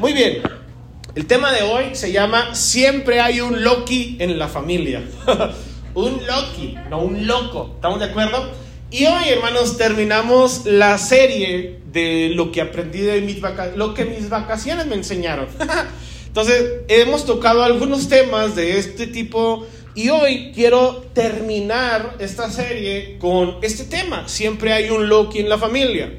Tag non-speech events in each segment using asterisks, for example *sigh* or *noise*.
Muy bien. El tema de hoy se llama Siempre hay un Loki en la familia. *laughs* un Loki, no un loco. ¿Estamos de acuerdo? Y hoy, hermanos, terminamos la serie de lo que aprendí de mis vacaciones, lo que mis vacaciones me enseñaron. *laughs* Entonces, hemos tocado algunos temas de este tipo y hoy quiero terminar esta serie con este tema. Siempre hay un Loki en la familia.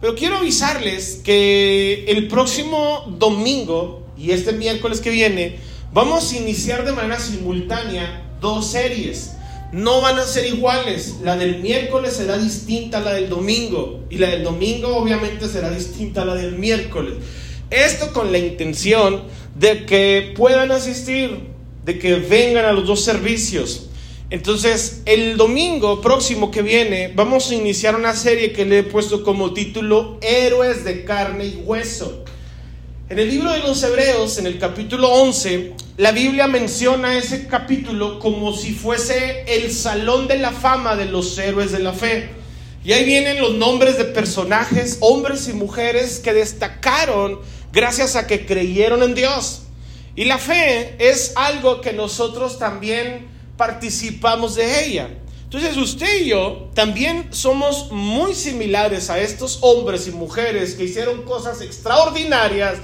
Pero quiero avisarles que el próximo domingo y este miércoles que viene vamos a iniciar de manera simultánea dos series. No van a ser iguales. La del miércoles será distinta a la del domingo. Y la del domingo obviamente será distinta a la del miércoles. Esto con la intención de que puedan asistir, de que vengan a los dos servicios. Entonces, el domingo próximo que viene vamos a iniciar una serie que le he puesto como título Héroes de carne y hueso. En el libro de los Hebreos, en el capítulo 11, la Biblia menciona ese capítulo como si fuese el salón de la fama de los héroes de la fe. Y ahí vienen los nombres de personajes, hombres y mujeres que destacaron gracias a que creyeron en Dios. Y la fe es algo que nosotros también participamos de ella. Entonces usted y yo también somos muy similares a estos hombres y mujeres que hicieron cosas extraordinarias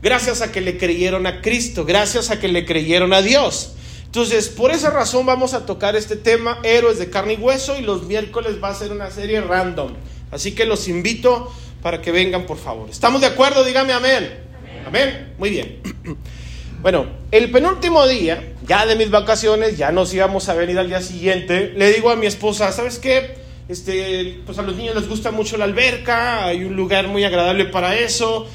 gracias a que le creyeron a Cristo, gracias a que le creyeron a Dios. Entonces, por esa razón vamos a tocar este tema, héroes de carne y hueso, y los miércoles va a ser una serie random. Así que los invito para que vengan, por favor. ¿Estamos de acuerdo? Dígame amén. Amén. amén. Muy bien. *clears throat* Bueno, el penúltimo día, ya de mis vacaciones, ya nos íbamos a venir al día siguiente, le digo a mi esposa, ¿sabes qué? Este, pues a los niños les gusta mucho la alberca, hay un lugar muy agradable para eso.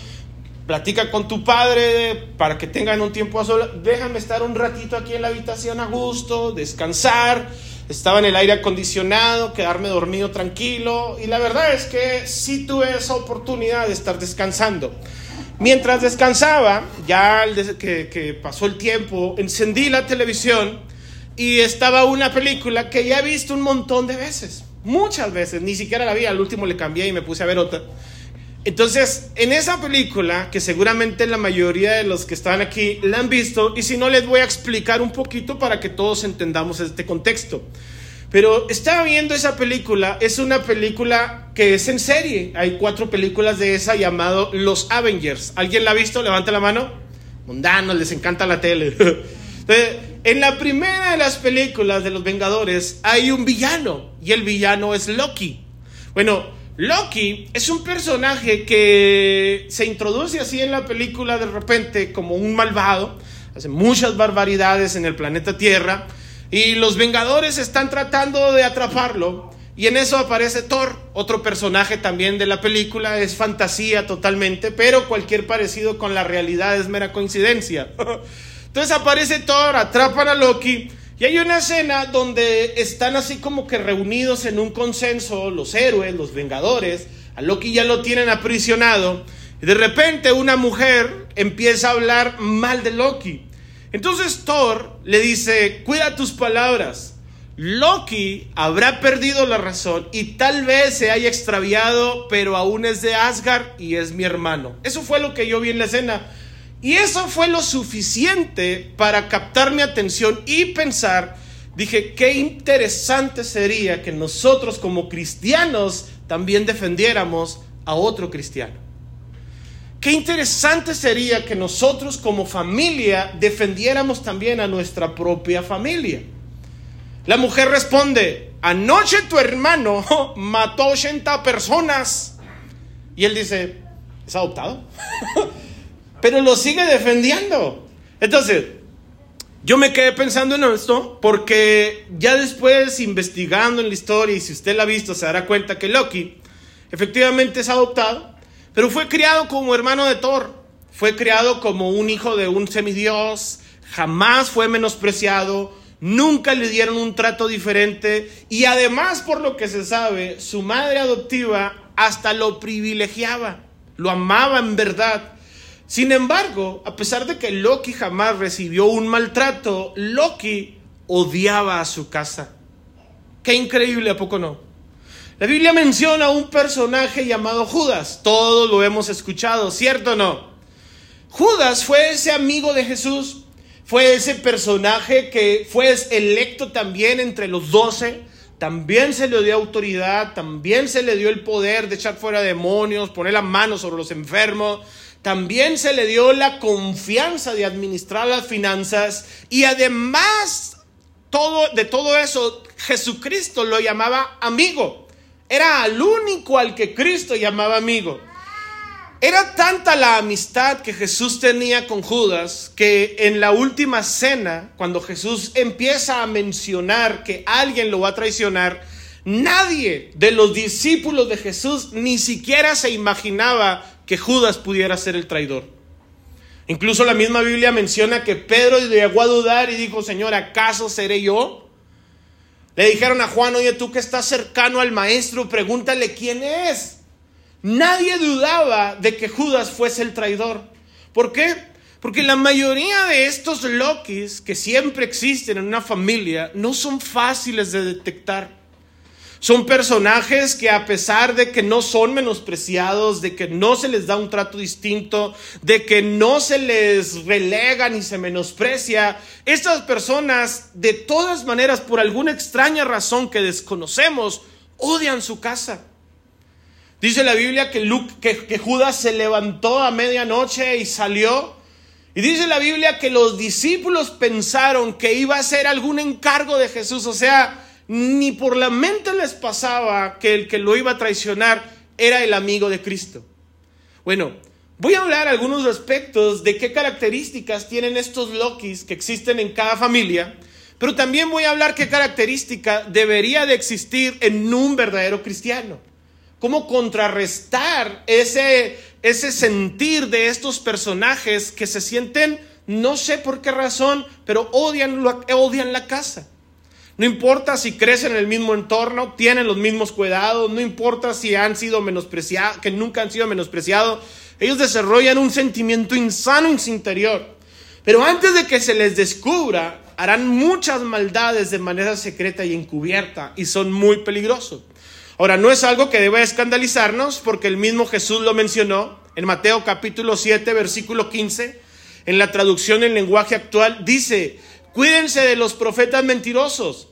Platica con tu padre para que tengan un tiempo a solas. Déjame estar un ratito aquí en la habitación a gusto, descansar. Estaba en el aire acondicionado, quedarme dormido tranquilo. Y la verdad es que sí tuve esa oportunidad de estar descansando. Mientras descansaba, ya que, pasó el tiempo, encendí la televisión y estaba una película que ya he visto un montón de veces, muchas veces, ni siquiera la vi, al último le cambié y me puse a ver otra. Entonces, en esa película, que seguramente la mayoría de los que están aquí la han visto, y si no les voy a explicar un poquito para que todos entendamos este contexto. Pero estaba viendo esa película, es una película que es en serie. Hay cuatro películas de esa llamado Los Avengers. ¿Alguien la ha visto? Levante la mano. Mundanos, les encanta la tele. *laughs* en la primera de las películas de los Vengadores hay un villano y el villano es Loki. Bueno, Loki es un personaje que se introduce así en la película de repente como un malvado, hace muchas barbaridades en el planeta Tierra y los Vengadores están tratando de atraparlo. Y en eso aparece Thor, otro personaje también de la película. Es fantasía totalmente, pero cualquier parecido con la realidad es mera coincidencia. *laughs* Entonces aparece Thor, atrapan a Loki. Y hay una escena donde están así como que reunidos en un consenso los héroes, los Vengadores. A Loki ya lo tienen aprisionado. Y de repente una mujer empieza a hablar mal de Loki. Entonces Thor le dice, cuida tus palabras. Loki habrá perdido la razón y tal vez se haya extraviado, pero aún es de Asgard y es mi hermano. Eso fue lo que yo vi en la escena. Y eso fue lo suficiente para captar mi atención y pensar, dije, qué interesante sería que nosotros como cristianos también defendiéramos a otro cristiano. Qué interesante sería que nosotros como familia defendiéramos también a nuestra propia familia. La mujer responde, anoche tu hermano *laughs* mató 80 personas. Y él dice, ¿es adoptado? *laughs* Pero lo sigue defendiendo. Entonces, yo me quedé pensando en esto porque ya después investigando en la historia y si usted la ha visto se dará cuenta que Loki efectivamente es adoptado pero fue criado como hermano de Thor, fue criado como un hijo de un semidios, jamás fue menospreciado, nunca le dieron un trato diferente y además por lo que se sabe, su madre adoptiva hasta lo privilegiaba, lo amaba en verdad. Sin embargo, a pesar de que Loki jamás recibió un maltrato, Loki odiaba a su casa. Qué increíble, ¿a poco no? La Biblia menciona a un personaje llamado Judas. Todos lo hemos escuchado, ¿cierto o no? Judas fue ese amigo de Jesús, fue ese personaje que fue electo también entre los doce, también se le dio autoridad, también se le dio el poder de echar fuera demonios, poner la mano sobre los enfermos, también se le dio la confianza de administrar las finanzas y además todo, de todo eso, Jesucristo lo llamaba amigo. Era al único al que Cristo llamaba amigo. Era tanta la amistad que Jesús tenía con Judas que en la última cena, cuando Jesús empieza a mencionar que alguien lo va a traicionar, nadie de los discípulos de Jesús ni siquiera se imaginaba que Judas pudiera ser el traidor. Incluso la misma Biblia menciona que Pedro llegó a dudar y dijo, Señor, ¿acaso seré yo? Le dijeron a Juan, oye, tú que estás cercano al maestro, pregúntale quién es. Nadie dudaba de que Judas fuese el traidor. ¿Por qué? Porque la mayoría de estos Lokis que siempre existen en una familia no son fáciles de detectar. Son personajes que a pesar de que no son menospreciados, de que no se les da un trato distinto, de que no se les relega ni se menosprecia, estas personas de todas maneras, por alguna extraña razón que desconocemos, odian su casa. Dice la Biblia que, Judas se levantó a medianoche y salió. Y dice la Biblia que los discípulos pensaron que iba a ser algún encargo de Jesús, o sea, ni por la mente les pasaba que el que lo iba a traicionar era el amigo de Cristo. Bueno, voy a hablar algunos aspectos de qué características tienen estos Lokis que existen en cada familia, pero también voy a hablar qué característica debería de existir en un verdadero cristiano. Cómo contrarrestar ese, ese sentir de estos personajes que se sienten, no sé por qué razón, pero odian, odian la casa. No importa si crecen en el mismo entorno, tienen los mismos cuidados, no importa si han sido menospreciados, que nunca han sido menospreciados. Ellos desarrollan un sentimiento insano en su interior. Pero antes de que se les descubra, harán muchas maldades de manera secreta y encubierta y son muy peligrosos. Ahora, no es algo que deba escandalizarnos porque el mismo Jesús lo mencionó en Mateo capítulo 7, versículo 15. En la traducción en lenguaje actual dice, cuídense de los profetas mentirosos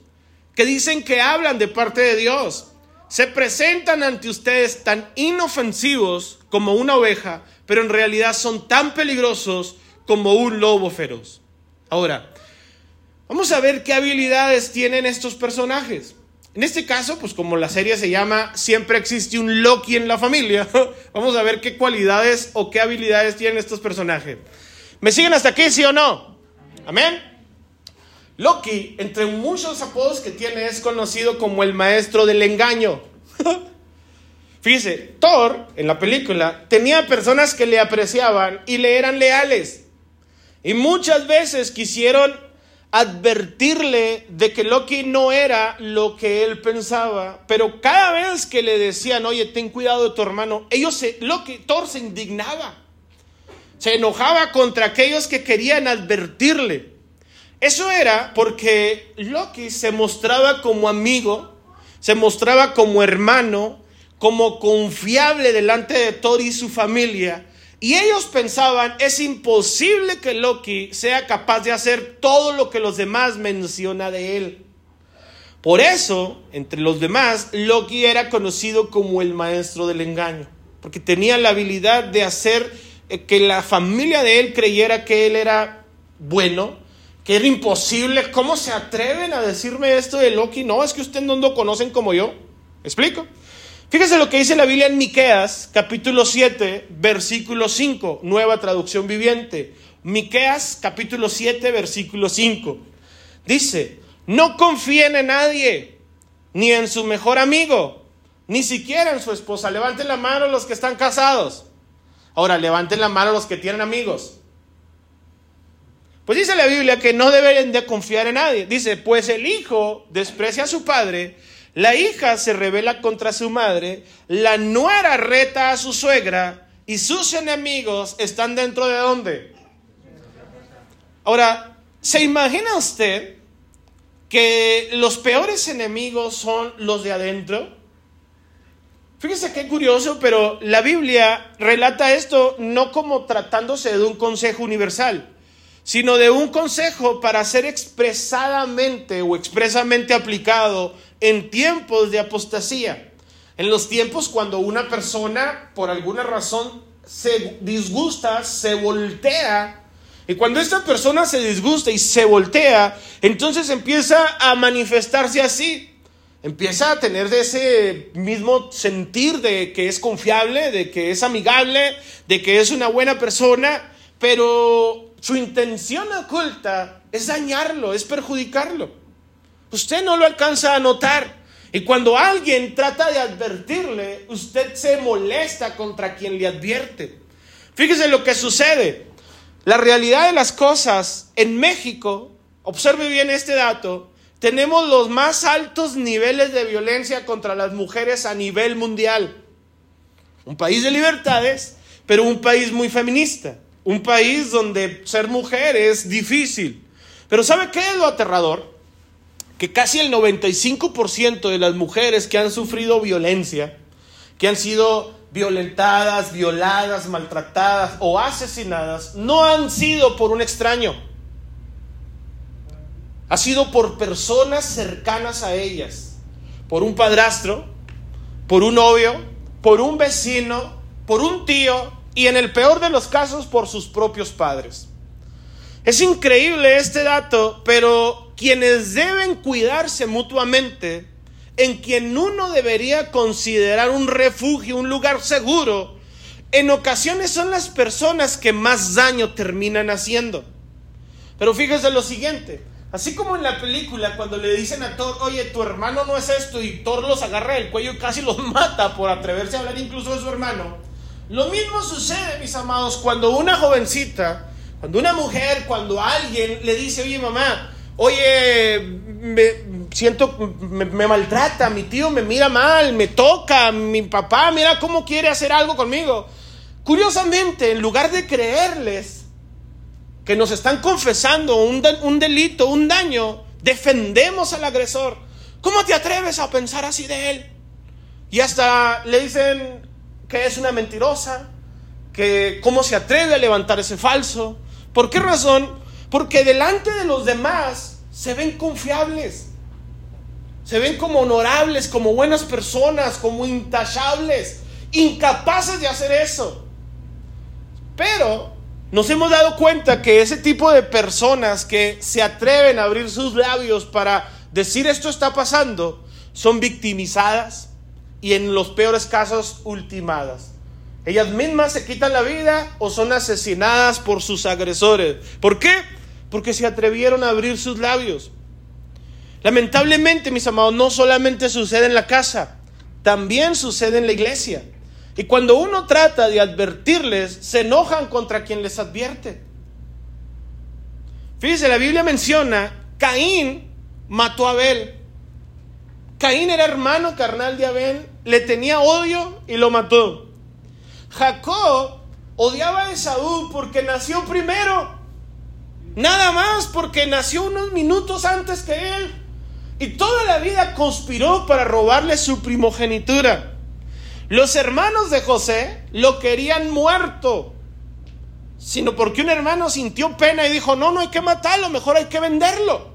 que dicen que hablan de parte de Dios. Se presentan ante ustedes tan inofensivos como una oveja, pero en realidad son tan peligrosos como un lobo feroz. Ahora, vamos a ver qué habilidades tienen estos personajes. En este caso, pues como la serie se llama Siempre existe un Loki en la familia, *laughs* vamos a ver qué cualidades o qué habilidades tienen estos personajes. ¿Me siguen hasta aquí, sí o no? Amén. Loki, entre muchos apodos que tiene, es conocido como el maestro del engaño. *laughs* Fíjese, Thor en la película tenía personas que le apreciaban y le eran leales. Y muchas veces quisieron advertirle de que Loki no era lo que él pensaba, pero cada vez que le decían, oye, ten cuidado de tu hermano, ellos Loki, Thor se indignaba, se enojaba contra aquellos que querían advertirle. Eso era porque Loki se mostraba como amigo, se mostraba como hermano, como confiable delante de Thor y su familia. Y ellos pensaban, es imposible que Loki sea capaz de hacer todo lo que los demás menciona de él. Por eso, entre los demás, Loki era conocido como el maestro del engaño, porque tenía la habilidad de hacer eh, que la familia de él creyera que él era bueno, que era imposible. ¿Cómo se atreven a decirme esto de Loki? No, es que ustedes no lo conocen como yo. ¿Explico? Fíjese lo que dice la Biblia en Miqueas, capítulo 7, versículo 5, nueva traducción viviente. Miqueas, capítulo 7, versículo 5. Dice, no confíen en nadie, ni en su mejor amigo, ni siquiera en su esposa. Levanten la mano los que están casados. Ahora, levanten la mano los que tienen amigos. Pues dice la Biblia que no deben de confiar en nadie. Dice, pues el hijo desprecia a su padre, la hija se revela contra su madre, la nuera reta a su suegra y sus enemigos están dentro de dónde. Ahora, ¿se imagina usted que los peores enemigos son los de adentro? Fíjese qué curioso, pero la Biblia relata esto no como tratándose de un consejo universal, sino de un consejo para ser expresadamente o expresamente aplicado en tiempos de apostasía. En los tiempos cuando una persona, por alguna razón, se disgusta, se voltea. Y cuando esta persona se disgusta y se voltea, entonces empieza a manifestarse así. Empieza a tener ese mismo sentir de que es confiable, de que es amigable, de que es una buena persona, pero su intención oculta es dañarlo, es perjudicarlo. Usted no lo alcanza a notar. Y cuando alguien trata de advertirle, usted se molesta contra quien le advierte. Fíjese lo que sucede. La realidad de las cosas en México, observe bien este dato, tenemos los más altos niveles de violencia contra las mujeres a nivel mundial. Un país de libertades, pero un país muy feminista. Un país donde ser mujer es difícil. Pero ¿sabe qué es lo aterrador? Que casi el 95% de las mujeres que han sufrido violencia, que han sido violentadas, violadas, maltratadas o asesinadas, no han sido por un extraño. Ha sido por personas cercanas a ellas, por un padrastro, por un novio, por un vecino, por un tío y en el peor de los casos por sus propios padres. Es increíble este dato, pero quienes deben cuidarse mutuamente, en quien uno debería considerar un refugio, un lugar seguro, en ocasiones son las personas que más daño terminan haciendo. Pero fíjese lo siguiente, así como en la película cuando le dicen a Thor, oye, tu hermano no es esto, y Thor los agarra del cuello y casi los *laughs* mata por atreverse a hablar incluso de su hermano, lo mismo sucede, mis amados, cuando una jovencita, cuando una mujer, cuando alguien le dice, oye mamá, oye, me siento, me, maltrata, mi tío me mira mal, me toca, mi papá mira cómo quiere hacer algo conmigo. Curiosamente, en lugar de creerles que nos están confesando un, un delito, un daño, defendemos al agresor. ¿Cómo te atreves a pensar así de él? Y hasta le dicen que es una mentirosa, que cómo se atreve a levantar ese falso. ¿Por qué razón? Porque delante de los demás se ven confiables. Se ven como honorables, como buenas personas, como intachables, incapaces de hacer eso. Pero nos hemos dado cuenta que ese tipo de personas que se atreven a abrir sus labios para decir esto está pasando, son victimizadas y en los peores casos ultimadas. Ellas mismas se quitan la vida o son asesinadas por sus agresores. ¿Por qué? Porque se atrevieron a abrir sus labios. Lamentablemente, mis amados, no solamente sucede en la casa, también sucede en la iglesia. Y cuando uno trata de advertirles, se enojan contra quien les advierte. Fíjese, la Biblia menciona, Caín mató a Abel. Caín era hermano carnal de Abel, le tenía odio y lo mató. Jacob odiaba a Esaú porque nació primero Nada más porque nació unos minutos antes que él. Y toda la vida conspiró para robarle su primogenitura. Los hermanos de José lo querían muerto. Sino porque un hermano sintió pena y dijo, no, no hay que matarlo, mejor hay que venderlo.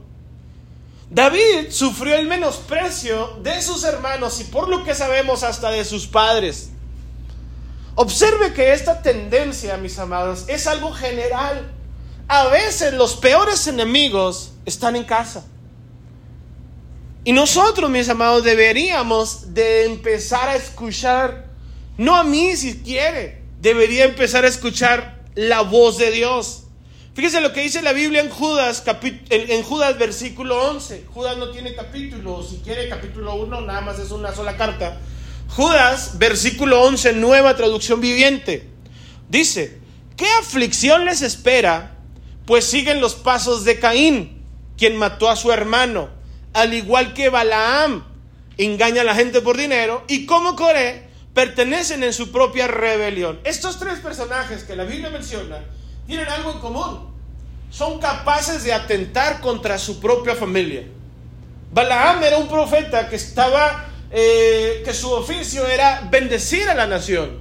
David sufrió el menosprecio de sus hermanos y por lo que sabemos hasta de sus padres. Observe que esta tendencia, mis amados, es algo general a veces los peores enemigos están en casa. Y nosotros, mis amados, deberíamos de empezar a escuchar, no a mí si quiere, debería empezar a escuchar la voz de Dios. Fíjese lo que dice la Biblia en Judas, en Judas versículo 11. Judas no tiene capítulo, si quiere capítulo 1, nada más es una sola carta. Judas, versículo 11, nueva traducción viviente. Dice, ¿qué aflicción les espera pues siguen los pasos de Caín, quien mató a su hermano, al igual que Balaam engaña a la gente por dinero y como Coré pertenecen en su propia rebelión. Estos tres personajes que la Biblia menciona tienen algo en común. Son capaces de atentar contra su propia familia. Balaam era un profeta que estaba eh, que su oficio era bendecir a la nación,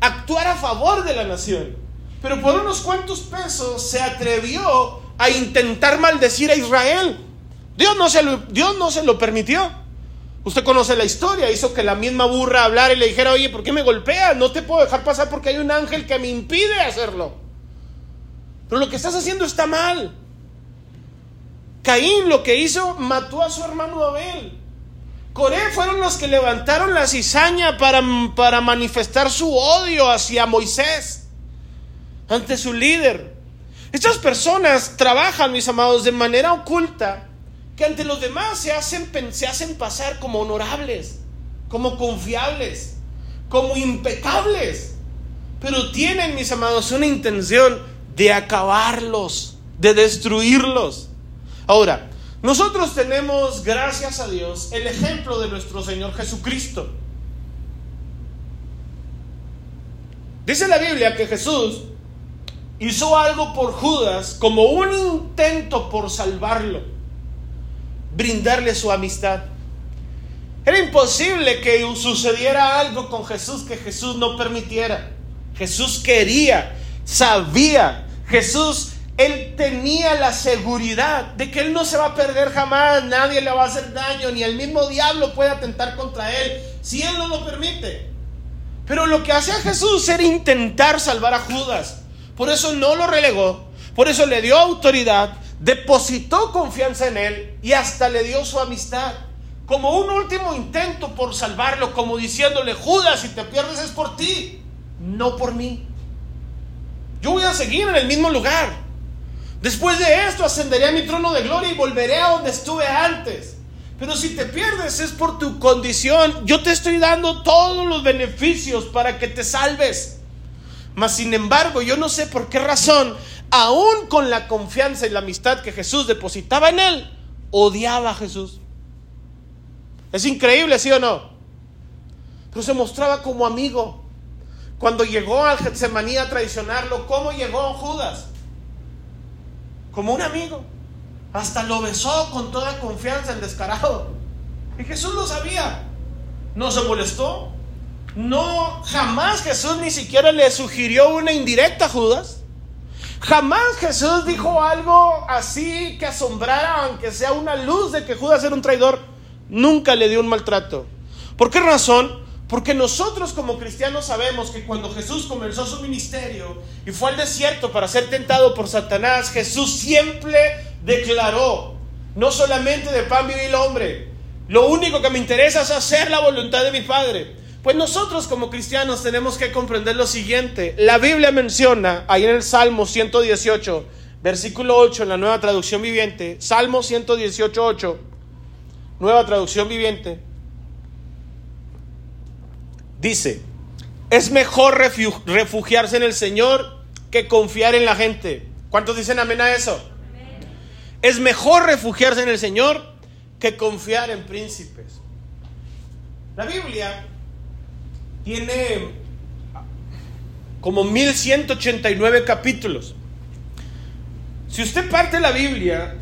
actuar a favor de la nación. Pero por unos cuantos pesos se atrevió a intentar maldecir a Israel. Dios no se lo, Dios no se lo permitió. Usted conoce la historia, hizo que la misma burra hablara y le dijera, oye, ¿por qué me golpeas? No te puedo dejar pasar porque hay un ángel que me impide hacerlo. Pero lo que estás haciendo está mal. Caín lo que hizo, mató a su hermano Abel. Coré fueron los que levantaron la cizaña para, para manifestar su odio hacia Moisés, ante su líder. Estas personas trabajan, mis amados, de manera oculta, que ante los demás se hacen, se hacen pasar como honorables, como confiables, como impecables. Pero tienen, mis amados, una intención de acabarlos, de destruirlos. Ahora, nosotros tenemos, gracias a Dios, el ejemplo de nuestro Señor Jesucristo. Dice la Biblia que Jesús hizo algo por Judas como un intento por salvarlo, brindarle su amistad. Era imposible que sucediera algo con Jesús que Jesús no permitiera. Jesús quería, sabía, Jesús él tenía la seguridad de que él no se va a perder jamás, nadie le va a hacer daño, ni el mismo diablo puede atentar contra él, si él no lo permite. Pero lo que hacía Jesús era intentar salvar a Judas. Por eso no lo relegó, por eso le dio autoridad, depositó confianza en él y hasta le dio su amistad. Como un último intento por salvarlo, como diciéndole, Judas, si te pierdes es por ti, no por mí. Yo voy a seguir en el mismo lugar. Después de esto ascenderé a mi trono de gloria y volveré a donde estuve antes. Pero si te pierdes es por tu condición. Yo te estoy dando todos los beneficios para que te salves. Mas sin embargo, yo no sé por qué razón, aún con la confianza y la amistad que Jesús depositaba en él, odiaba a Jesús. Es increíble, ¿sí o no? Pero se mostraba como amigo. Cuando llegó al Getsemaní a traicionarlo, ¿cómo llegó Judas? como un amigo. Hasta lo besó con toda confianza el descarado. Y Jesús lo sabía. No se molestó. No, jamás Jesús ni siquiera le sugirió una indirecta a Judas. Jamás Jesús dijo algo así que asombrara, aunque sea una luz de que Judas era un traidor. Nunca le dio un maltrato. ¿Por qué razón? Porque nosotros como cristianos sabemos que cuando Jesús comenzó su ministerio y fue al desierto para ser tentado por Satanás, Jesús siempre declaró, no solamente de pan vive el hombre, lo único que me interesa es hacer la voluntad de mi Padre. Pues nosotros como cristianos tenemos que comprender lo siguiente. La Biblia menciona ahí en el Salmo 118, versículo 8 en la nueva traducción viviente, Salmo 118, 8, nueva traducción viviente. Dice, es mejor refugiarse en el Señor que confiar en la gente. ¿Cuántos dicen amén a eso? Es mejor refugiarse en el Señor que confiar en príncipes. La Biblia tiene como 1189 capítulos. Si usted parte la Biblia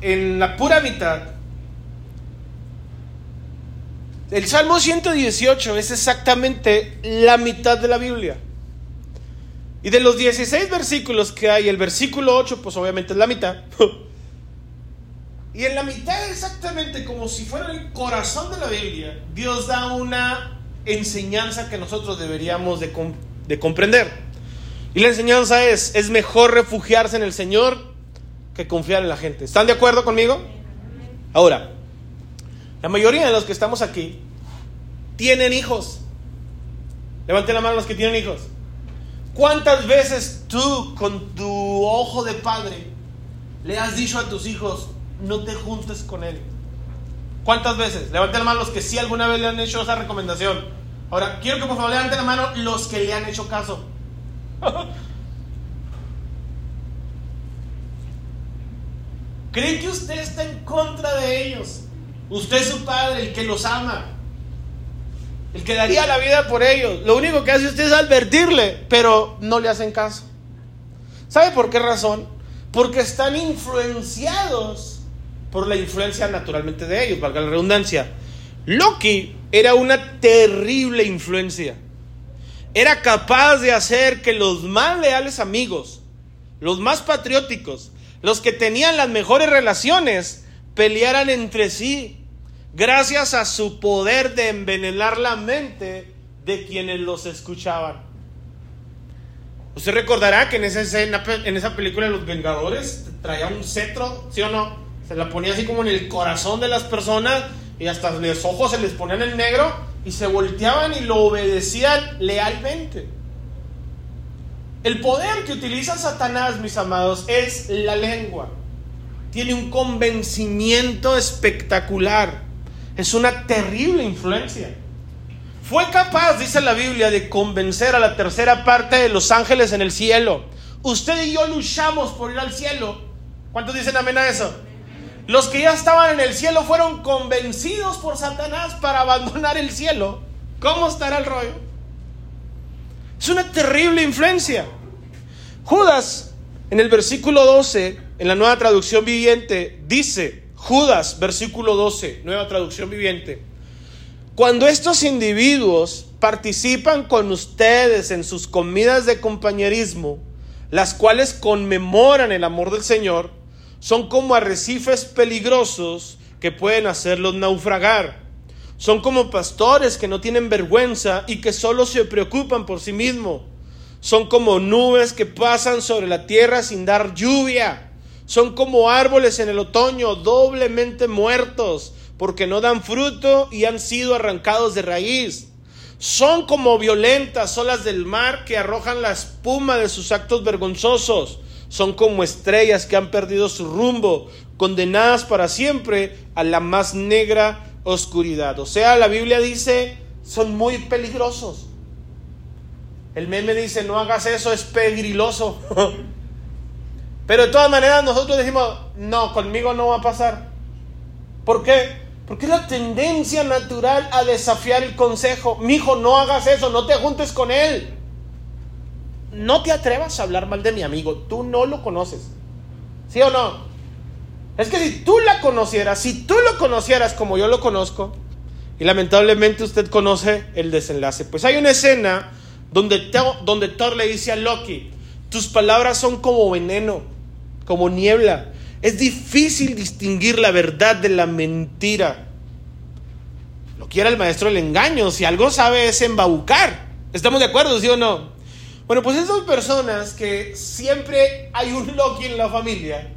en la pura mitad, el Salmo 118 es exactamente la mitad de la Biblia. Y de los 16 versículos que hay, el versículo 8, pues obviamente es la mitad. *laughs* y en la mitad, exactamente como si fuera el corazón de la Biblia, Dios da una enseñanza que nosotros deberíamos de, de comprender. Y la enseñanza es, es mejor refugiarse en el Señor que confiar en la gente. ¿Están de acuerdo conmigo? Ahora, la mayoría de los que estamos aquí tienen hijos. Levanten la mano los que tienen hijos. ¿Cuántas veces tú con tu ojo de padre le has dicho a tus hijos, no te juntes con él? ¿Cuántas veces? Levanten la mano los que sí alguna vez le han hecho esa recomendación. Ahora, quiero que por favor levanten la mano los que le han hecho caso. *laughs* ¿Creen que usted está en contra de ellos? Usted es su padre, el que los ama el que daría la vida por ellos. Lo único que hace usted es advertirle, pero no le hacen caso. ¿Sabe por qué razón? Porque están influenciados por la influencia naturalmente de ellos, valga la redundancia. Loki era una terrible influencia. Era capaz de hacer que los más leales amigos, los más patrióticos, los que tenían las mejores relaciones, pelearan entre sí gracias a su poder de envenenar la mente de quienes los escuchaban. Usted recordará que en esa escena, en esa película de los Vengadores, traía un cetro, ¿sí o no? Se la ponía así como en el corazón de las personas y hasta los ojos se les ponían en negro y se volteaban y lo obedecían lealmente. El poder que utiliza Satanás, mis amados, es la lengua. Tiene un convencimiento espectacular. Es una terrible influencia. Fue capaz, dice la Biblia, de convencer a la tercera parte de los ángeles en el cielo. Usted y yo luchamos por ir al cielo. ¿Cuántos dicen amén a eso? Los que ya estaban en el cielo fueron convencidos por Satanás para abandonar el cielo. ¿Cómo estará el rollo? Es una terrible influencia. Judas, en el versículo 12, en la nueva traducción viviente, dice, Judas, versículo 12, nueva traducción viviente, cuando estos individuos participan con ustedes en sus comidas de compañerismo, las cuales conmemoran el amor del Señor, son como arrecifes peligrosos que pueden hacerlos naufragar. Son como pastores que no tienen vergüenza y que solo se preocupan por sí mismos. Son como nubes que pasan sobre la tierra sin dar lluvia. Son como árboles en el otoño doblemente muertos porque no dan fruto y han sido arrancados de raíz. Son como violentas olas del mar que arrojan la espuma de sus actos vergonzosos son como estrellas que han perdido su rumbo, condenadas para siempre a la más negra oscuridad. O sea, la Biblia dice, son muy peligrosos. El meme dice, no hagas eso, es peligroso. *laughs* Pero de todas maneras nosotros decimos, no, conmigo no va a pasar. ¿Por qué? Porque es la tendencia natural a desafiar el consejo. Mi hijo, no hagas eso, no te juntes con él no te atrevas a hablar mal de mi amigo, tú no lo conoces. ¿Sí o no? Es que si tú la conocieras, si tú lo conocieras como yo lo conozco, y lamentablemente usted conoce el desenlace, pues hay una escena donde, Thor le dice a Loki, tus palabras son como veneno, como niebla. Es difícil distinguir la verdad de la mentira. Lo quiera el maestro del engaño, si algo sabe es embaucar. ¿Estamos de acuerdo, sí o no? Bueno, pues esas personas que siempre hay un Loki en la familia,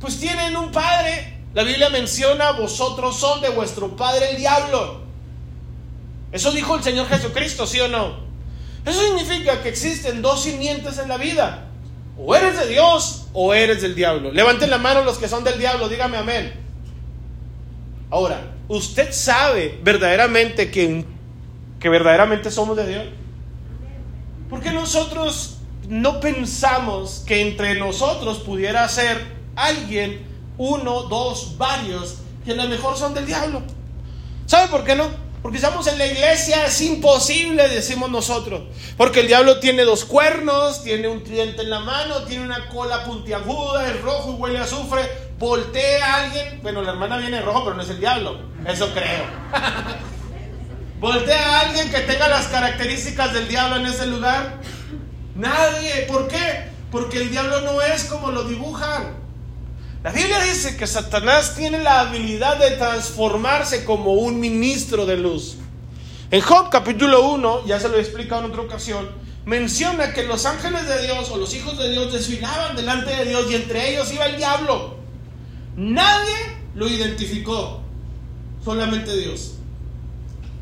pues tienen un padre. La Biblia menciona, vosotros son de vuestro padre el diablo. Eso dijo el Señor Jesucristo, ¿sí o no? Eso significa que existen dos simientes en la vida. O eres de Dios o eres del diablo. Levanten la mano los que son del diablo, dígame amén. Ahora, ¿usted sabe verdaderamente que, que verdaderamente somos de Dios? ¿Por qué nosotros no pensamos que entre nosotros pudiera ser alguien, uno, dos, varios, que a lo mejor son del diablo? ¿Sabe por qué no? Porque estamos en la iglesia, es imposible, decimos nosotros. Porque el diablo tiene dos cuernos, tiene un tridente en la mano, tiene una cola puntiaguda, es rojo y huele a azufre. Voltea a alguien. Bueno, la hermana viene rojo, pero no es el diablo. Eso creo. *laughs* Voltea a alguien que tenga las características del diablo en ese lugar. Nadie. ¿Por qué? Porque el diablo no es como lo dibujan. La Biblia dice que Satanás tiene la habilidad de transformarse como un ministro de luz. En Job capítulo 1, ya se lo he explicado en otra ocasión, menciona que los ángeles de Dios o los hijos de Dios desfilaban delante de Dios y entre ellos iba el diablo. Nadie lo identificó, solamente Dios.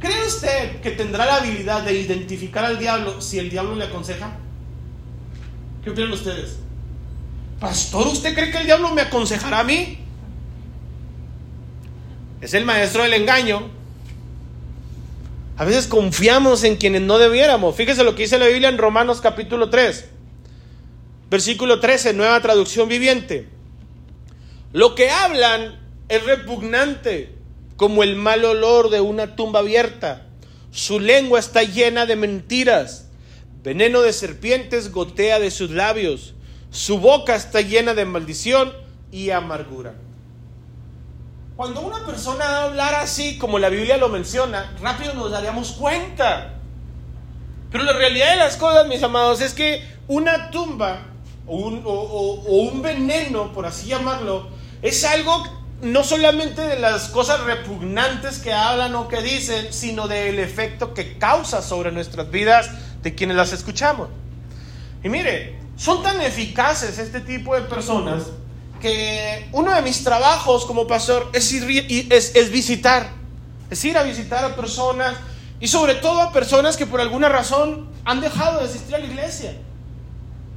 ¿Cree usted que tendrá la habilidad de identificar al diablo si el diablo le aconseja? ¿Qué opinan ustedes? Pastor, ¿usted cree que el diablo me aconsejará a mí? Es el maestro del engaño. A veces confiamos en quienes no debiéramos. Fíjese lo que dice la Biblia en Romanos capítulo 3, versículo 13, nueva traducción viviente. Lo que hablan es repugnante como el mal olor de una tumba abierta. Su lengua está llena de mentiras. Veneno de serpientes gotea de sus labios. Su boca está llena de maldición y amargura. Cuando una persona hablar así, como la Biblia lo menciona, rápido nos daríamos cuenta. Pero la realidad de las cosas, mis amados, es que una tumba o un veneno, por así llamarlo, es algo no solamente de las cosas repugnantes que hablan o que dicen, sino del efecto que causa sobre nuestras vidas de quienes las escuchamos. Y mire, son tan eficaces este tipo de personas que uno de mis trabajos como pastor es, ir, es, es visitar, es ir a visitar a personas y sobre todo a personas que por alguna razón han dejado de asistir a la iglesia.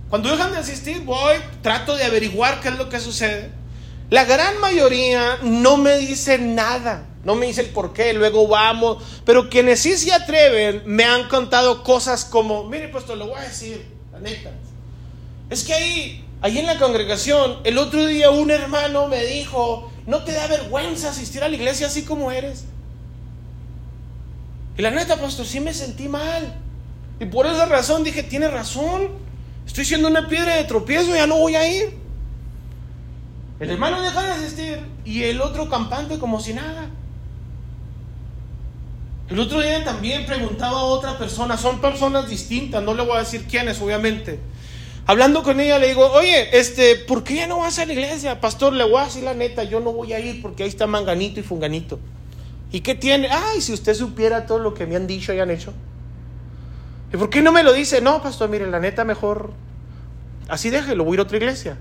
Cuando dejan de asistir, voy, trato de averiguar qué es lo que sucede. La gran mayoría no me dice nada, no me dice el por qué, luego vamos, pero quienes sí se atreven me han contado cosas como, mire, pues lo voy a decir, la neta. Es que ahí Allí en la congregación, el otro día un hermano me dijo, ¿no te da vergüenza asistir a la iglesia así como eres? Y la neta, pastor, sí me sentí mal. Y por esa razón dije, tiene razón. Estoy siendo una piedra de tropiezo, ya no voy a ir. El hermano deja de asistir y el otro campante como si nada. El otro día también preguntaba a otra persona, son personas distintas, no le voy a decir quiénes, obviamente. Hablando con ella le digo, oye, este, ¿por qué ya no vas a la iglesia? Pastor, le voy a decir la neta, yo no voy a ir porque ahí está Manganito y Funganito. ¿Y qué tiene? Ay, si usted supiera todo lo que me han dicho y han hecho. ¿Y por qué no me lo dice? No, pastor, mire, la neta mejor, así déjelo, voy a ir a otra iglesia.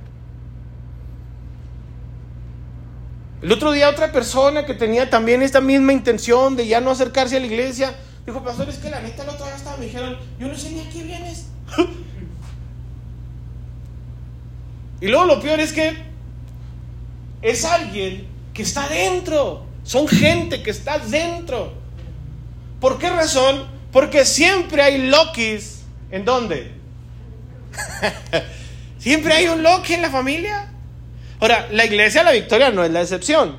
El otro día otra persona que tenía también esta misma intención de ya no acercarse a la iglesia, dijo, pastor, es que la neta la otra vez estaba, me dijeron, yo no sé ni a qué vienes. *laughs* Y luego lo peor es que es alguien que está dentro. Son gente que está dentro. ¿Por qué razón? Porque siempre hay Lokis. ¿En dónde? *laughs* siempre hay un Loki en la familia. Ahora, la iglesia de la victoria no es la excepción.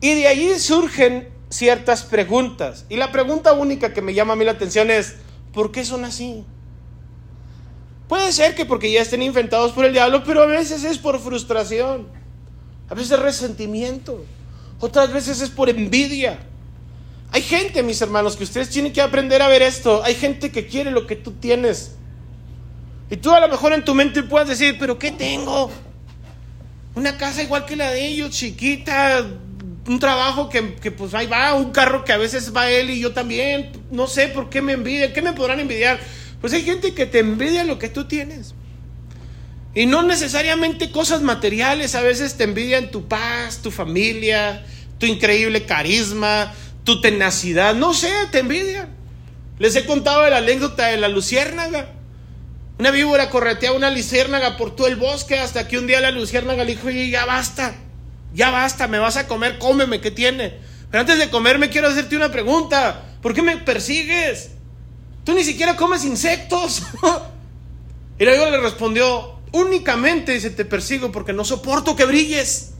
Y de allí surgen ciertas preguntas. Y la pregunta única que me llama a mí la atención es, ¿por qué son así? Puede ser que porque ya estén inventados por el diablo, pero a veces es por frustración, a veces es resentimiento, otras veces es por envidia. Hay gente, mis hermanos, que ustedes tienen que aprender a ver esto. Hay gente que quiere lo que tú tienes. Y tú a lo mejor en tu mente puedes decir, pero ¿qué tengo? Una casa igual que la de ellos, chiquita, un trabajo que, que, pues ahí va, un carro que a veces va él y yo también. No sé por qué me envidian, ¿qué me podrán envidiar? Pues hay gente que te envidia lo que tú tienes. Y no necesariamente cosas materiales, a veces te envidian tu paz, tu familia, tu increíble carisma, tu tenacidad, no sé, te envidian. Les he contado la anécdota de la luciérnaga. Una víbora correteaba una luciérnaga por todo el bosque hasta que un día la luciérnaga le dijo, oye, ya basta, ya basta, me vas a comer, cómeme, ¿qué tiene? Pero antes de comerme quiero hacerte una pregunta, ¿por qué me persigues? Tú ni siquiera comes insectos. *laughs* y luego le respondió, únicamente dice, te persigo porque no soporto que brilles.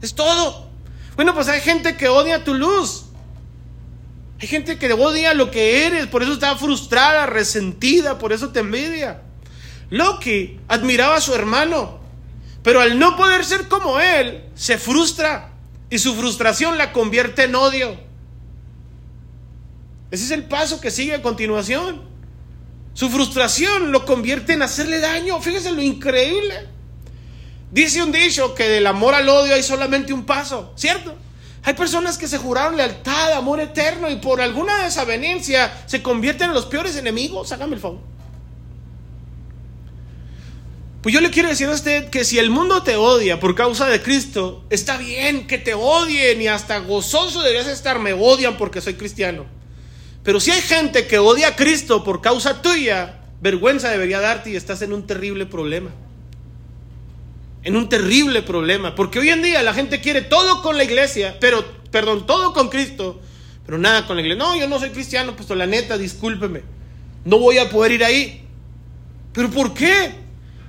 Es todo. Bueno, pues hay gente que odia tu luz. Hay gente que odia lo que eres, por eso está frustrada, resentida, por eso te envidia. Loki admiraba a su hermano, pero al no poder ser como él, se frustra y su frustración la convierte en odio. Ese es el paso que sigue a continuación. Su frustración lo convierte en hacerle daño. Fíjese lo increíble. Dice un dicho que del amor al odio hay solamente un paso, ¿cierto? Hay personas que se juraron lealtad, amor eterno y por alguna desavenencia se convierten en los peores enemigos. Hágame el favor. Pues yo le quiero decir a usted que si el mundo te odia por causa de Cristo, está bien que te odien y hasta gozoso deberías estar. Me odian porque soy cristiano. Pero si hay gente que odia a Cristo por causa tuya, vergüenza debería darte y estás en un terrible problema. En un terrible problema. Porque hoy en día la gente quiere todo con la iglesia, pero, perdón, todo con Cristo, pero nada con la iglesia. No, yo no soy cristiano, pues la neta, discúlpeme. No voy a poder ir ahí. ¿Pero por qué?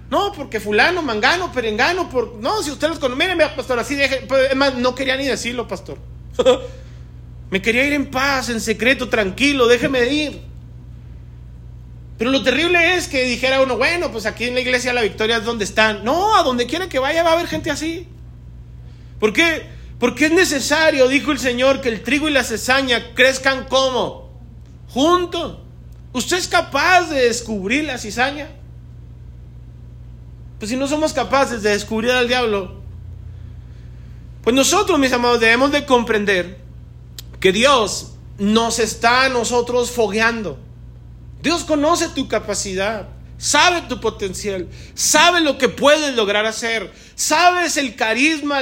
No, porque fulano, mangano, perengano, por... No, si usted los conoce, miren, pastor, así deje... Es más, no quería ni decirlo, pastor. *laughs* Me quería ir en paz, en secreto, tranquilo, déjeme ir. Pero lo terrible es que dijera uno, bueno, pues aquí en la iglesia la victoria es donde están. No, a donde quiera que vaya va a haber gente así. ¿Por qué? Porque es necesario, dijo el Señor, que el trigo y la cizaña crezcan como juntos. ¿Usted es capaz de descubrir la cizaña? Pues si no somos capaces de descubrir al diablo, pues nosotros, mis amados, debemos de comprender que Dios nos está a nosotros fogueando. Dios conoce tu capacidad, sabe tu potencial, sabe lo que puedes lograr hacer, sabes el carisma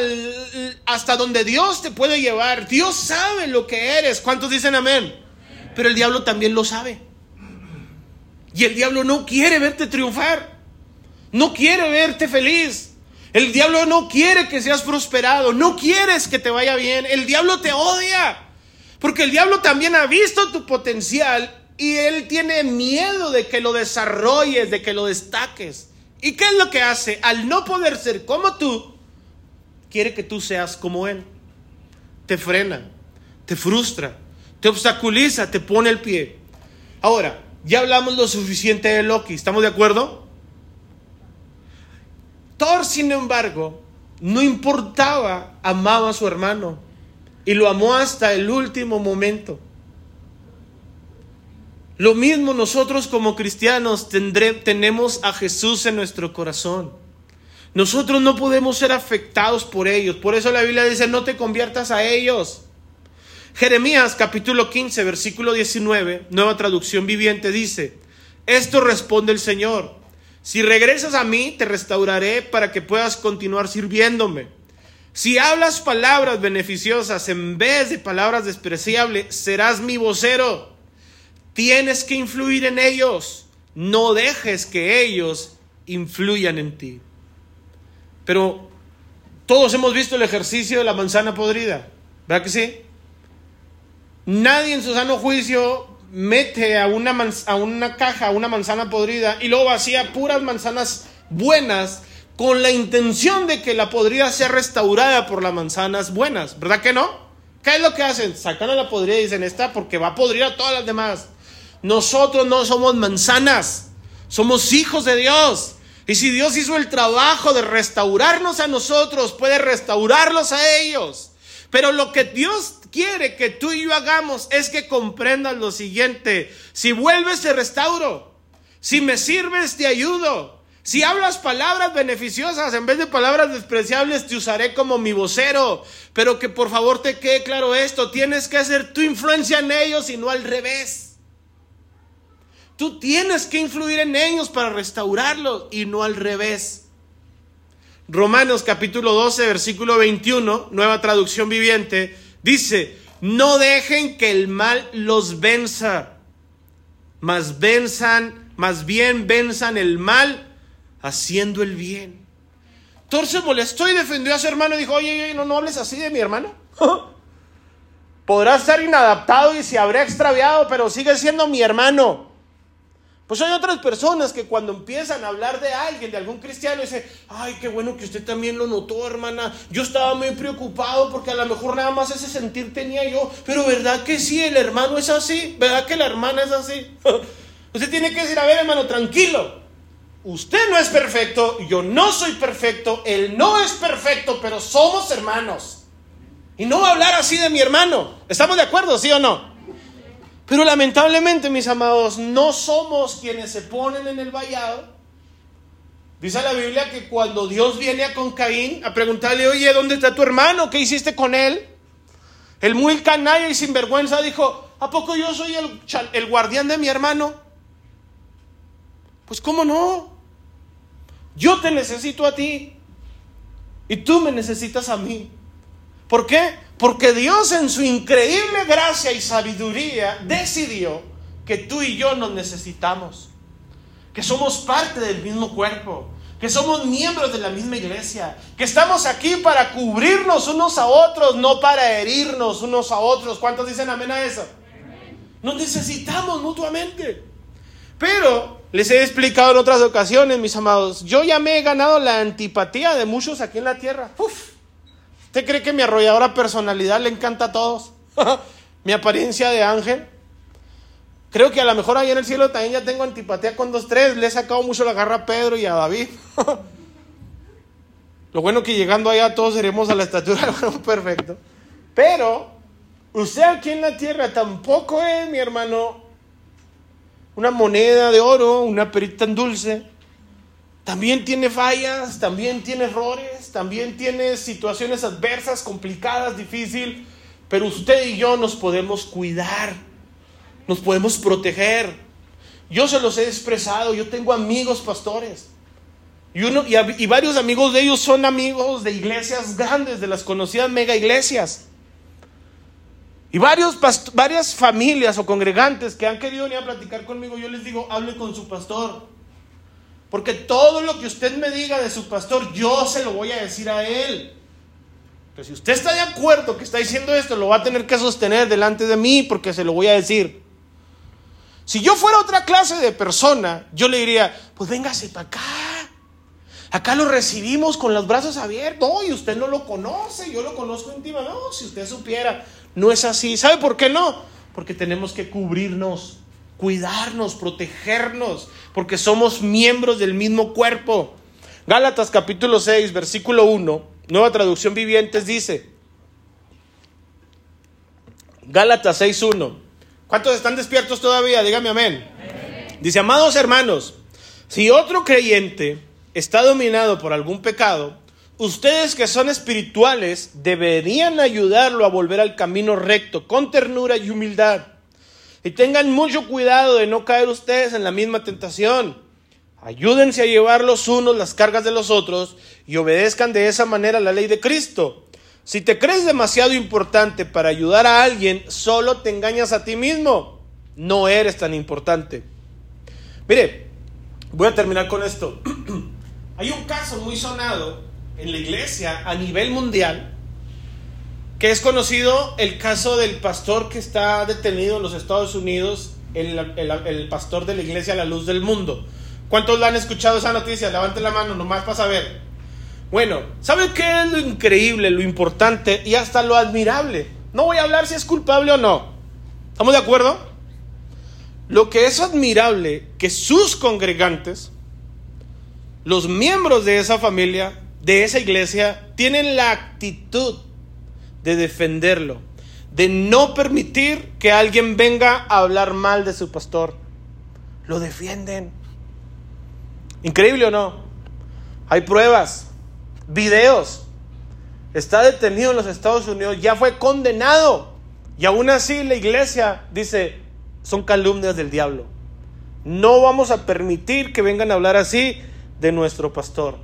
hasta donde Dios te puede llevar. Dios sabe lo que eres. ¿Cuántos dicen amén? Pero el diablo también lo sabe. Y el diablo no quiere verte triunfar. No quiere verte feliz. El diablo no quiere que seas prosperado. No quieres que te vaya bien. El diablo te odia. Porque el diablo también ha visto tu potencial y él tiene miedo de que lo desarrolles, de que lo destaques. ¿Y qué es lo que hace? Al no poder ser como tú, quiere que tú seas como él. Te frena, te frustra, te obstaculiza, te pone el pie. Ahora, ya hablamos lo suficiente de Loki, ¿estamos de acuerdo? Thor, sin embargo, no importaba, amaba a su hermano y lo amó hasta el último momento. Lo mismo nosotros como cristianos tenemos a Jesús en nuestro corazón. Nosotros no podemos ser afectados por ellos. Por eso la Biblia dice, no te conviertas a ellos. Jeremías capítulo 15, versículo 19, nueva traducción viviente, dice, esto responde el Señor, si regresas a mí, te restauraré para que puedas continuar sirviéndome. Si hablas palabras beneficiosas en vez de palabras despreciables, serás mi vocero. Tienes que influir en ellos. No dejes que ellos influyan en ti. Pero todos hemos visto el ejercicio de la manzana podrida. ¿Verdad que sí? Nadie en su sano juicio mete a una, a una caja una manzana podrida y luego vacía puras manzanas buenas con la intención de que la podrida sea restaurada por las manzanas buenas. ¿Verdad que no? ¿Qué es lo que hacen? Sacan a la podrida y dicen esta porque va a podrir a todas las demás. Nosotros no somos manzanas, somos hijos de Dios. Y si Dios hizo el trabajo de restaurarnos a nosotros, puede restaurarlos a ellos. Pero lo que Dios quiere que tú y yo hagamos es que comprendas lo siguiente. Si vuelves, te restauro. Si me sirves, te ayudo. Si hablas palabras beneficiosas en vez de palabras despreciables, te usaré como mi vocero. Pero que por favor te quede claro esto, tienes que hacer tu influencia en ellos y no al revés. Tú tienes que influir en ellos para restaurarlos y no al revés. Romanos capítulo 12, versículo 21, nueva traducción viviente, dice, no dejen que el mal los venza, mas venzan, más bien venzan el mal haciendo el bien. Thor se molestó y defendió a su hermano y dijo, oye, oye no, no hables así de mi hermano. *laughs* Podrá estar inadaptado y se habrá extraviado, pero sigue siendo mi hermano. Pues hay otras personas que cuando empiezan a hablar de alguien, de algún cristiano, dicen, ay, qué bueno que usted también lo notó, hermana. Yo estaba muy preocupado porque a lo mejor nada más ese sentir tenía yo. Pero ¿verdad que sí? El hermano es así. ¿Verdad que la hermana es así? *laughs* usted tiene que decir, a ver, hermano, tranquilo. Usted no es perfecto, yo no soy perfecto, él no es perfecto, pero somos hermanos. Y no va a hablar así de mi hermano. ¿Estamos de acuerdo, sí o no? Pero lamentablemente, mis amados, no somos quienes se ponen en el vallado. Dice la Biblia que cuando Dios viene a con Caín a preguntarle, oye, ¿dónde está tu hermano? ¿Qué hiciste con él? El muy canalla y sinvergüenza dijo, ¿a poco yo soy el, el guardián de mi hermano? Pues cómo no. Yo te necesito a ti y tú me necesitas a mí. ¿Por qué? Porque Dios en su increíble gracia y sabiduría decidió que tú y yo nos necesitamos, que somos parte del mismo cuerpo, que somos miembros de la misma iglesia, que estamos aquí para cubrirnos unos a otros, no para herirnos unos a otros. ¿Cuántos dicen amén a eso? Nos necesitamos mutuamente. Pero les he explicado en otras ocasiones, mis amados, yo ya me he ganado la antipatía de muchos aquí en la tierra. Uf. ¿Usted cree que mi arrolladora personalidad le encanta a todos? *laughs* mi apariencia de ángel. Creo que a lo mejor ahí en el cielo también ya tengo antipatía con dos, tres. Le he sacado mucho la garra a Pedro y a David. *laughs* Lo bueno que llegando allá todos seremos a la estatura del varón perfecto. Pero usted aquí en la tierra tampoco es, mi hermano, una moneda de oro, una perita tan dulce. También tiene fallas, también tiene errores, también tiene situaciones adversas, complicadas, difíciles. Pero usted y yo nos podemos cuidar, nos podemos proteger. Yo se los he expresado, yo tengo amigos pastores. Y, uno, y, varios amigos de ellos son amigos de iglesias grandes, de las conocidas mega iglesias. Y varios varias familias o congregantes que han querido venir a platicar conmigo, yo les digo, hable con su pastor. Porque todo lo que usted me diga de su pastor, yo se lo voy a decir a él. Pero si usted está de acuerdo que está diciendo esto, lo va a tener que sostener delante de mí porque se lo voy a decir. Si yo fuera otra clase de persona, yo le diría, pues véngase para acá. Acá lo recibimos con los brazos abiertos. No, y usted no lo conoce, yo lo conozco íntimamente. No, si usted supiera, no es así. ¿Sabe por qué no? Porque tenemos que cubrirnos, cuidarnos, protegernos, porque somos miembros del mismo cuerpo. Gálatas capítulo 6, versículo 1, nueva traducción vivientes dice, Gálatas 6, 1. ¿Cuántos están despiertos todavía? Dígame amén. Dice, amados hermanos, si otro creyente está dominado por algún pecado, ustedes que son espirituales deberían ayudarlo a volver al camino recto con ternura y humildad. Y tengan mucho cuidado de no caer ustedes en la misma tentación. Ayúdense a llevar los unos las cargas de los otros y obedezcan de esa manera la ley de Cristo. Si te crees demasiado importante para ayudar a alguien, solo te engañas a ti mismo. No eres tan importante. Mire, voy a terminar con esto. *clears throat* Hay un caso muy sonado en la iglesia a nivel mundial que es conocido el caso del pastor que está detenido en los Estados Unidos, el, pastor de la iglesia la luz del mundo. ¿Cuántos la han escuchado esa noticia? Levante la mano nomás para saber. Bueno, ¿saben qué es lo increíble, lo importante y hasta lo admirable? No voy a hablar si es culpable o no. ¿Estamos de acuerdo? Lo que es admirable que sus congregantes los miembros de esa familia, de esa iglesia, tienen la actitud de defenderlo, de no permitir que alguien venga a hablar mal de su pastor. Lo defienden. ¿Increíble o no? Hay pruebas, videos. Está detenido en los Estados Unidos, ya fue condenado. Y aún así la iglesia dice, son calumnias del diablo. No vamos a permitir que vengan a hablar así de nuestro pastor.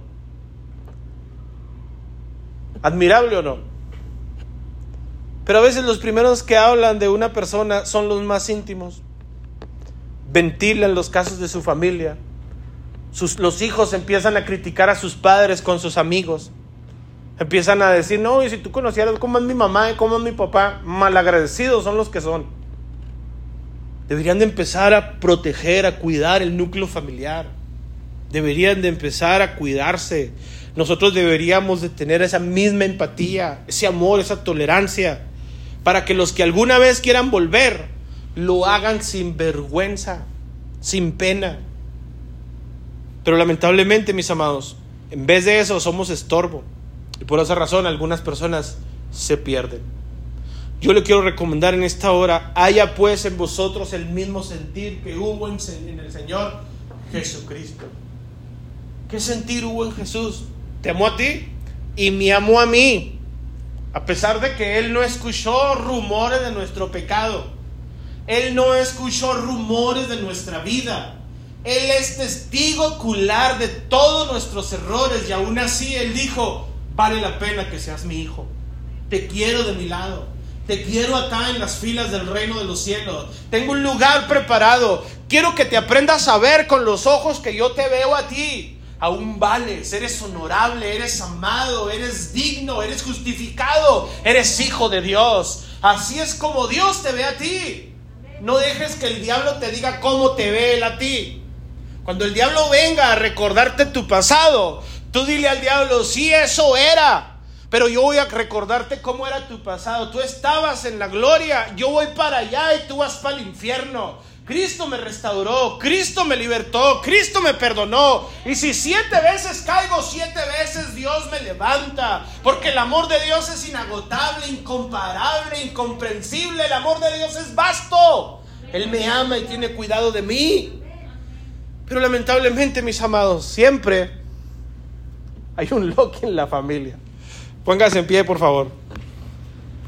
Admirable o no. Pero a veces los primeros que hablan de una persona son los más íntimos. Ventilan los casos de su familia. Sus, los hijos empiezan a criticar a sus padres con sus amigos. Empiezan a decir, no, y si tú conocieras cómo es mi mamá y cómo es mi papá, malagradecidos son los que son. Deberían de empezar a proteger, a cuidar el núcleo familiar deberían de empezar a cuidarse. Nosotros deberíamos de tener esa misma empatía, ese amor, esa tolerancia, para que los que alguna vez quieran volver, lo hagan sin vergüenza, sin pena. Pero lamentablemente, mis amados, en vez de eso somos estorbo. Y por esa razón algunas personas se pierden. Yo le quiero recomendar en esta hora, haya pues en vosotros el mismo sentir que hubo en, el Señor Jesucristo. ¿Qué sentir hubo en Jesús? Te amó a ti y me amó a mí. A pesar de que Él no escuchó rumores de nuestro pecado. Él no escuchó rumores de nuestra vida. Él es testigo ocular de todos nuestros errores y aún así Él dijo, vale la pena que seas mi hijo. Te quiero de mi lado. Te quiero acá en las filas del reino de los cielos. Tengo un lugar preparado. Quiero que te aprendas a ver con los ojos que yo te veo a ti aún vales, eres honorable, eres amado, eres digno, eres justificado, eres hijo de Dios. Así es como Dios te ve a ti. No dejes que el diablo te diga cómo te ve él a ti. Cuando el diablo venga a recordarte tu pasado, tú dile al diablo, sí, eso era. Pero yo voy a recordarte cómo era tu pasado. Tú estabas en la gloria, yo voy para allá y tú vas para el infierno. Cristo me restauró, Cristo me libertó, Cristo me perdonó. Y si siete veces caigo, siete veces Dios me levanta, porque el amor de Dios es inagotable, incomparable, incomprensible, el amor de Dios es vasto. Él me ama y tiene cuidado de mí. Pero lamentablemente, mis amados, siempre hay un Loki en la familia. Póngase en pie, por favor.